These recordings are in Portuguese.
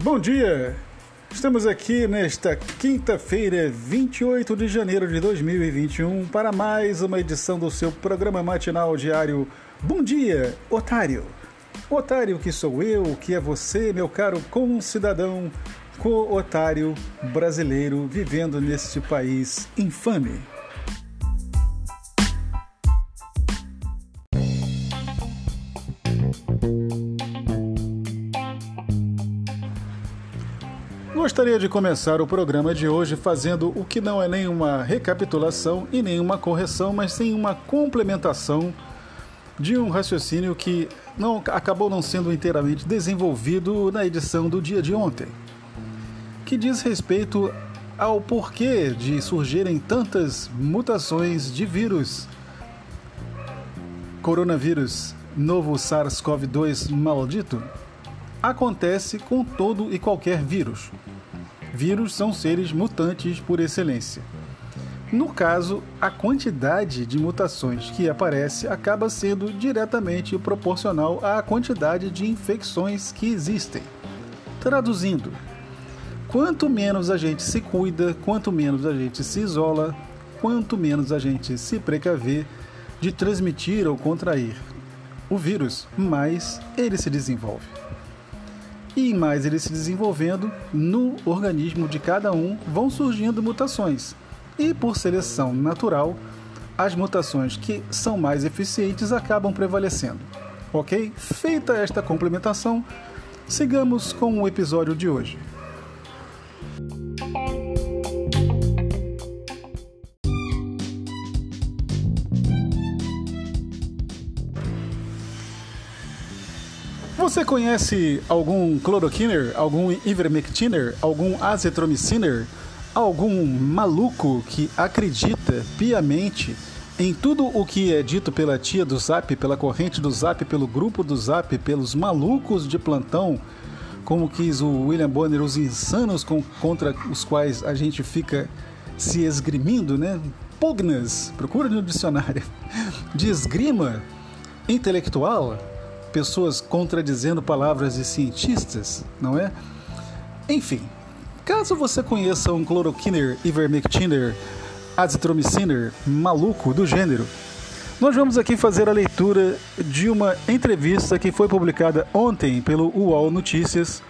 Bom dia! Estamos aqui nesta quinta-feira, 28 de janeiro de 2021, para mais uma edição do seu programa matinal diário Bom Dia, Otário! Otário que sou eu, que é você, meu caro concidadão, co-otário brasileiro vivendo neste país infame. Gostaria de começar o programa de hoje fazendo o que não é nenhuma recapitulação e nenhuma correção, mas sim uma complementação de um raciocínio que não acabou não sendo inteiramente desenvolvido na edição do dia de ontem, que diz respeito ao porquê de surgirem tantas mutações de vírus. Coronavírus, novo SARS-CoV-2 maldito, acontece com todo e qualquer vírus. Vírus são seres mutantes por excelência. No caso, a quantidade de mutações que aparece acaba sendo diretamente proporcional à quantidade de infecções que existem. Traduzindo, quanto menos a gente se cuida, quanto menos a gente se isola, quanto menos a gente se precaver de transmitir ou contrair o vírus, mais ele se desenvolve e mais ele se desenvolvendo, no organismo de cada um vão surgindo mutações. E por seleção natural, as mutações que são mais eficientes acabam prevalecendo. Ok? Feita esta complementação, sigamos com o episódio de hoje. Você conhece algum cloroquiner, algum ivermectiner, algum azetromiciner, algum maluco que acredita piamente em tudo o que é dito pela tia do Zap, pela corrente do Zap, pelo grupo do Zap, pelos malucos de plantão, como quis o William Bonner, os insanos com, contra os quais a gente fica se esgrimindo, né? Pugnas, procura no dicionário, de esgrima intelectual, pessoas contradizendo palavras de cientistas, não é? Enfim, caso você conheça um cloroquiner, ivermectiner, azitromiciner maluco do gênero, nós vamos aqui fazer a leitura de uma entrevista que foi publicada ontem pelo UOL Notícias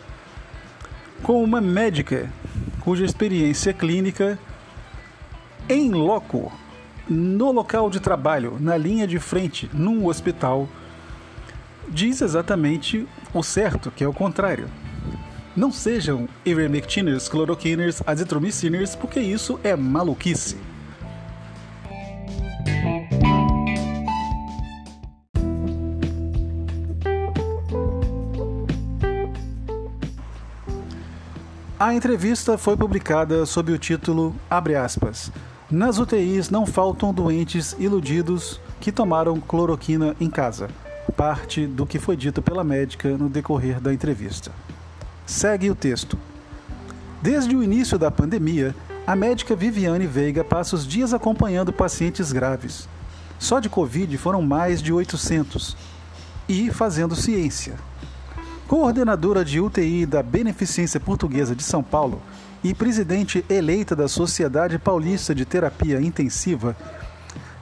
com uma médica cuja experiência clínica em loco, no local de trabalho, na linha de frente, num hospital, diz exatamente o certo, que é o contrário. Não sejam ivermectiners, cloroquiners, azitromiciners, porque isso é maluquice. A entrevista foi publicada sob o título aspas. Nas UTIs não faltam doentes iludidos que tomaram cloroquina em casa parte do que foi dito pela médica no decorrer da entrevista. Segue o texto. Desde o início da pandemia, a médica Viviane Veiga passa os dias acompanhando pacientes graves. Só de Covid foram mais de 800. E fazendo ciência. Coordenadora de UTI da Beneficência Portuguesa de São Paulo e presidente eleita da Sociedade Paulista de Terapia Intensiva,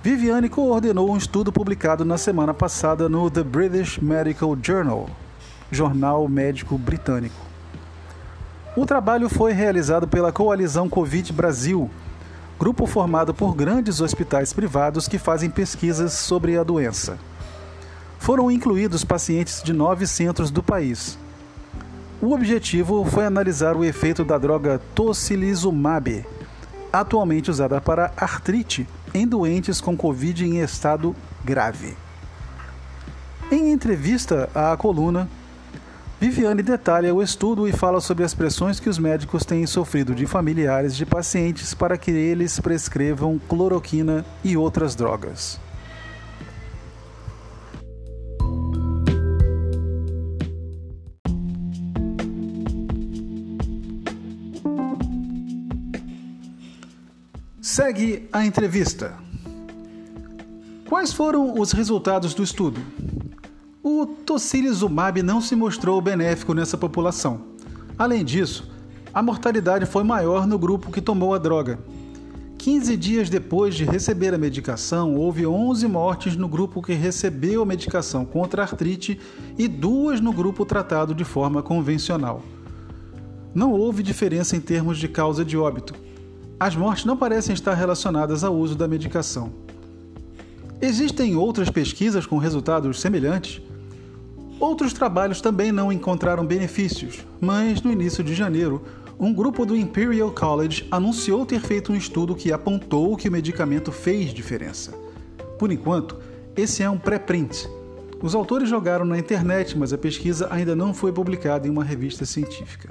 Viviane coordenou um estudo publicado na semana passada no The British Medical Journal, jornal médico britânico. O trabalho foi realizado pela Coalizão Covid Brasil, grupo formado por grandes hospitais privados que fazem pesquisas sobre a doença. Foram incluídos pacientes de nove centros do país. O objetivo foi analisar o efeito da droga tocilizumab, atualmente usada para artrite em doentes com Covid em estado grave. Em entrevista à coluna, Viviane detalha o estudo e fala sobre as pressões que os médicos têm sofrido de familiares de pacientes para que eles prescrevam cloroquina e outras drogas. Segue a entrevista. Quais foram os resultados do estudo? O tocilizumab não se mostrou benéfico nessa população. Além disso, a mortalidade foi maior no grupo que tomou a droga. 15 dias depois de receber a medicação, houve 11 mortes no grupo que recebeu a medicação contra a artrite e duas no grupo tratado de forma convencional. Não houve diferença em termos de causa de óbito. As mortes não parecem estar relacionadas ao uso da medicação. Existem outras pesquisas com resultados semelhantes? Outros trabalhos também não encontraram benefícios, mas no início de janeiro, um grupo do Imperial College anunciou ter feito um estudo que apontou que o medicamento fez diferença. Por enquanto, esse é um pré-print. Os autores jogaram na internet, mas a pesquisa ainda não foi publicada em uma revista científica.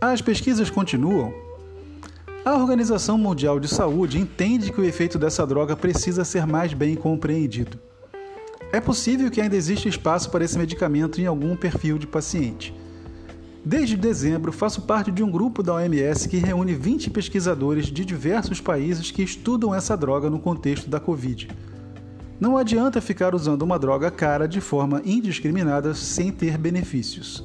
As pesquisas continuam. A Organização Mundial de Saúde entende que o efeito dessa droga precisa ser mais bem compreendido. É possível que ainda exista espaço para esse medicamento em algum perfil de paciente. Desde dezembro, faço parte de um grupo da OMS que reúne 20 pesquisadores de diversos países que estudam essa droga no contexto da Covid. Não adianta ficar usando uma droga cara de forma indiscriminada sem ter benefícios.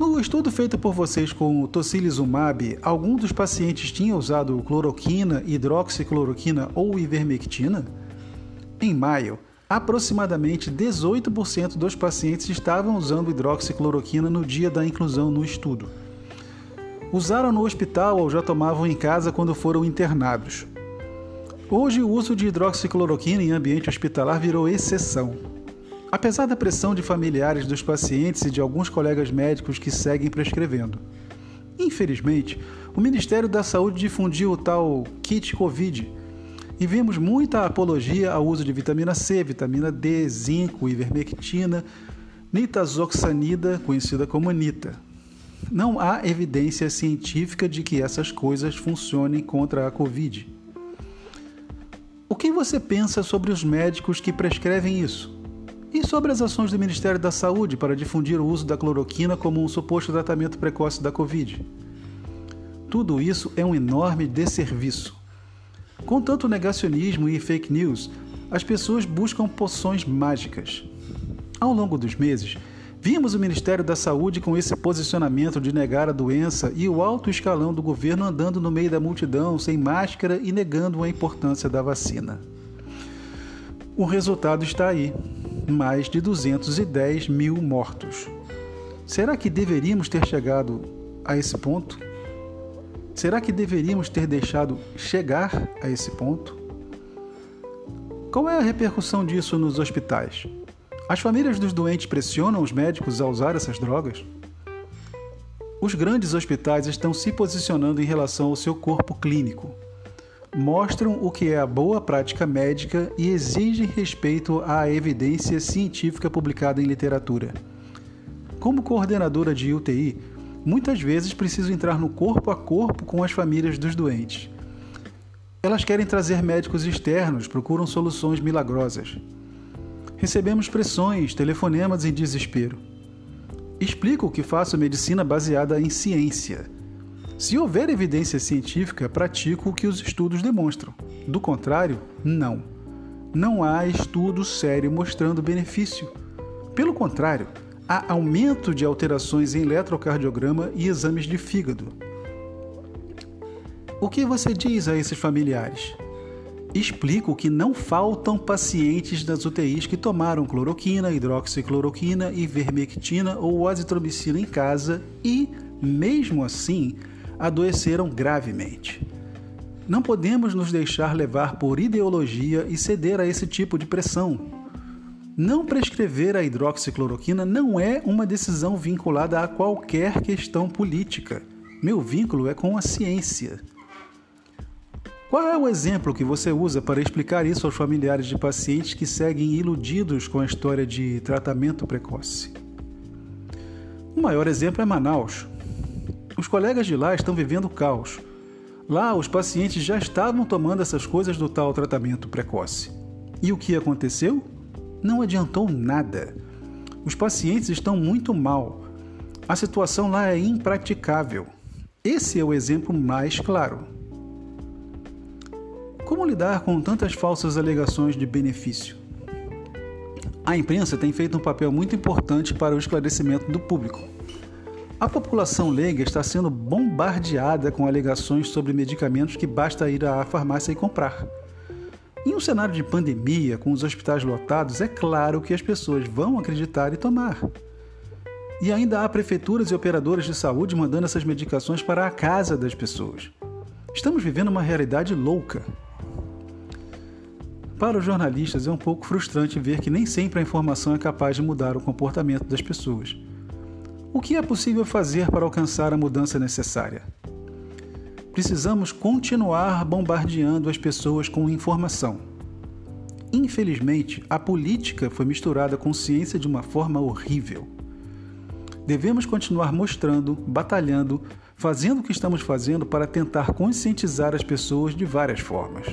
No estudo feito por vocês com o tocilizumab, algum dos pacientes tinha usado cloroquina, hidroxicloroquina ou ivermectina? Em maio, Aproximadamente 18% dos pacientes estavam usando hidroxicloroquina no dia da inclusão no estudo. Usaram no hospital ou já tomavam em casa quando foram internados. Hoje, o uso de hidroxicloroquina em ambiente hospitalar virou exceção. Apesar da pressão de familiares dos pacientes e de alguns colegas médicos que seguem prescrevendo. Infelizmente, o Ministério da Saúde difundiu o tal kit Covid, e vimos muita apologia ao uso de vitamina C, vitamina D, zinco, ivermectina, nitazoxanida, conhecida como nita. Não há evidência científica de que essas coisas funcionem contra a Covid. O que você pensa sobre os médicos que prescrevem isso? E sobre as ações do Ministério da Saúde para difundir o uso da cloroquina como um suposto tratamento precoce da Covid? Tudo isso é um enorme desserviço. Com tanto negacionismo e fake news, as pessoas buscam poções mágicas. Ao longo dos meses, vimos o Ministério da Saúde com esse posicionamento de negar a doença e o alto escalão do governo andando no meio da multidão sem máscara e negando a importância da vacina. O resultado está aí: mais de 210 mil mortos. Será que deveríamos ter chegado a esse ponto? Será que deveríamos ter deixado chegar a esse ponto? Qual é a repercussão disso nos hospitais? As famílias dos doentes pressionam os médicos a usar essas drogas? Os grandes hospitais estão se posicionando em relação ao seu corpo clínico. Mostram o que é a boa prática médica e exigem respeito à evidência científica publicada em literatura. Como coordenadora de UTI, muitas vezes precisam entrar no corpo a corpo com as famílias dos doentes. Elas querem trazer médicos externos, procuram soluções milagrosas. Recebemos pressões, telefonemas em desespero. Explico que faço medicina baseada em ciência. Se houver evidência científica, pratico o que os estudos demonstram. Do contrário, não. Não há estudo sério mostrando benefício. Pelo contrário, há aumento de alterações em eletrocardiograma e exames de fígado. O que você diz a esses familiares? Explico que não faltam pacientes das UTIs que tomaram cloroquina, hidroxicloroquina, ivermectina ou azitromicina em casa e, mesmo assim, adoeceram gravemente. Não podemos nos deixar levar por ideologia e ceder a esse tipo de pressão. Não prescrever a hidroxicloroquina não é uma decisão vinculada a qualquer questão política. Meu vínculo é com a ciência. Qual é o exemplo que você usa para explicar isso aos familiares de pacientes que seguem iludidos com a história de tratamento precoce? O maior exemplo é Manaus. Os colegas de lá estão vivendo caos. Lá, os pacientes já estavam tomando essas coisas do tal tratamento precoce. E o que aconteceu? não adiantou nada. Os pacientes estão muito mal. A situação lá é impraticável. Esse é o exemplo mais claro. Como lidar com tantas falsas alegações de benefício? A imprensa tem feito um papel muito importante para o esclarecimento do público. A população leiga está sendo bombardeada com alegações sobre medicamentos que basta ir à farmácia e comprar. Em um cenário de pandemia, com os hospitais lotados, é claro que as pessoas vão acreditar e tomar. E ainda há prefeituras e operadoras de saúde mandando essas medicações para a casa das pessoas. Estamos vivendo uma realidade louca. Para os jornalistas, é um pouco frustrante ver que nem sempre a informação é capaz de mudar o comportamento das pessoas. O que é possível fazer para alcançar a mudança necessária? Precisamos continuar bombardeando as pessoas com informação. Infelizmente, a política foi misturada com ciência de uma forma horrível. Devemos continuar mostrando, batalhando, fazendo o que estamos fazendo para tentar conscientizar as pessoas de várias formas.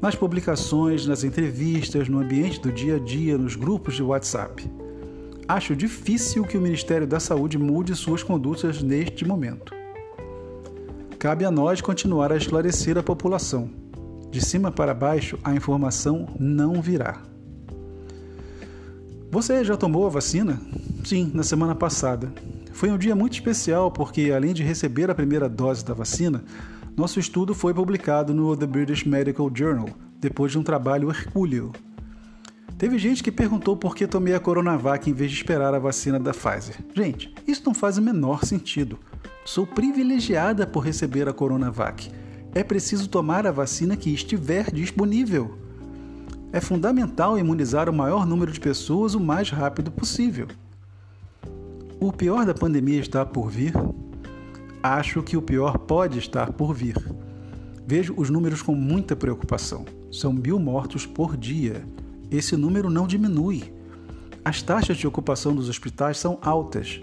Nas publicações, nas entrevistas, no ambiente do dia a dia, nos grupos de WhatsApp acho difícil que o Ministério da Saúde mude suas condutas neste momento. Cabe a nós continuar a esclarecer a população. De cima para baixo, a informação não virá. Você já tomou a vacina? Sim, na semana passada. Foi um dia muito especial porque, além de receber a primeira dose da vacina, nosso estudo foi publicado no The British Medical Journal, depois de um trabalho hercúleo Teve gente que perguntou por que tomei a Coronavac em vez de esperar a vacina da Pfizer. Gente, isso não faz o menor sentido. Sou privilegiada por receber a Coronavac. É preciso tomar a vacina que estiver disponível. É fundamental imunizar o maior número de pessoas o mais rápido possível. O pior da pandemia está por vir? Acho que o pior pode estar por vir. Vejo os números com muita preocupação. São mil mortos por dia esse número não diminui. As taxas de ocupação dos hospitais são altas.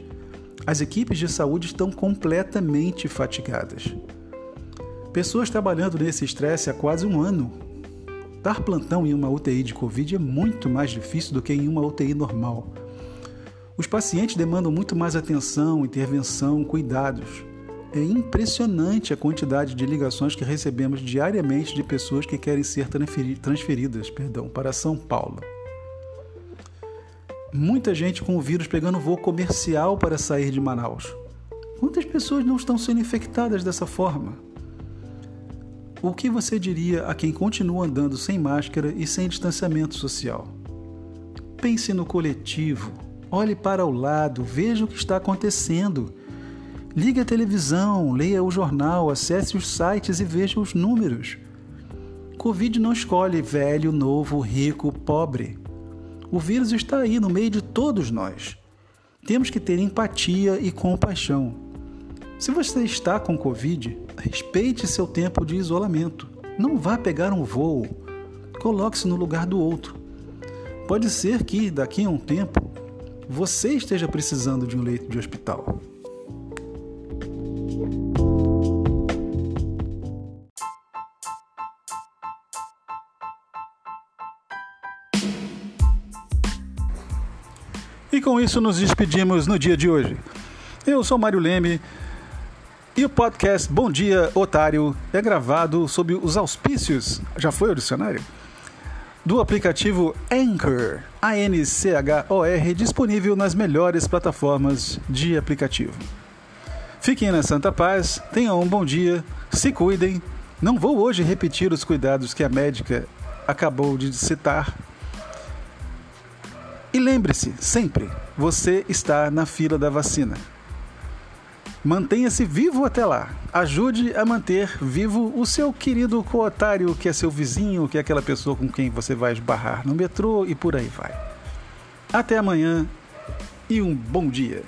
As equipes de saúde estão completamente fatigadas. Pessoas trabalhando nesse estresse há quase um ano. Dar plantão em uma UTI de Covid é muito mais difícil do que em uma UTI normal. Os pacientes demandam muito mais atenção, intervenção, cuidados. É impressionante a quantidade de ligações que recebemos diariamente de pessoas que querem ser transferidas perdão, para São Paulo. Muita gente com o vírus pegando voo comercial para sair de Manaus. Quantas pessoas não estão sendo infectadas dessa forma? O que você diria a quem continua andando sem máscara e sem distanciamento social? Pense no coletivo, olhe para o lado, veja o que está acontecendo Ligue a televisão, leia o jornal, acesse os sites e veja os números. Covid não escolhe velho, novo, rico, pobre. O vírus está aí no meio de todos nós. Temos que ter empatia e compaixão. Se você está com Covid, respeite seu tempo de isolamento. Não vá pegar um voo. Coloque-se no lugar do outro. Pode ser que, daqui a um tempo, você esteja precisando de um leito de hospital. E com isso nos despedimos no dia de hoje. Eu sou Mário Leme e o podcast Bom Dia Otário é gravado sob os auspícios, já foi o dicionário? Do aplicativo Anchor, A-N-C-H-O-R, disponível nas melhores plataformas de aplicativo. Fiquem na santa paz, tenham um bom dia, se cuidem. Não vou hoje repetir os cuidados que a médica acabou de citar e lembre-se, sempre, você está na fila da vacina. Mantenha-se vivo até lá. Ajude a manter vivo o seu querido co-otário, que é seu vizinho, que é aquela pessoa com quem você vai esbarrar no metrô e por aí vai. Até amanhã e um bom dia.